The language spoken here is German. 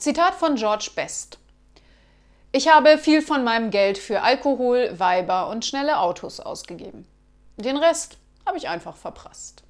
Zitat von George Best. Ich habe viel von meinem Geld für Alkohol, Weiber und schnelle Autos ausgegeben. Den Rest habe ich einfach verprasst.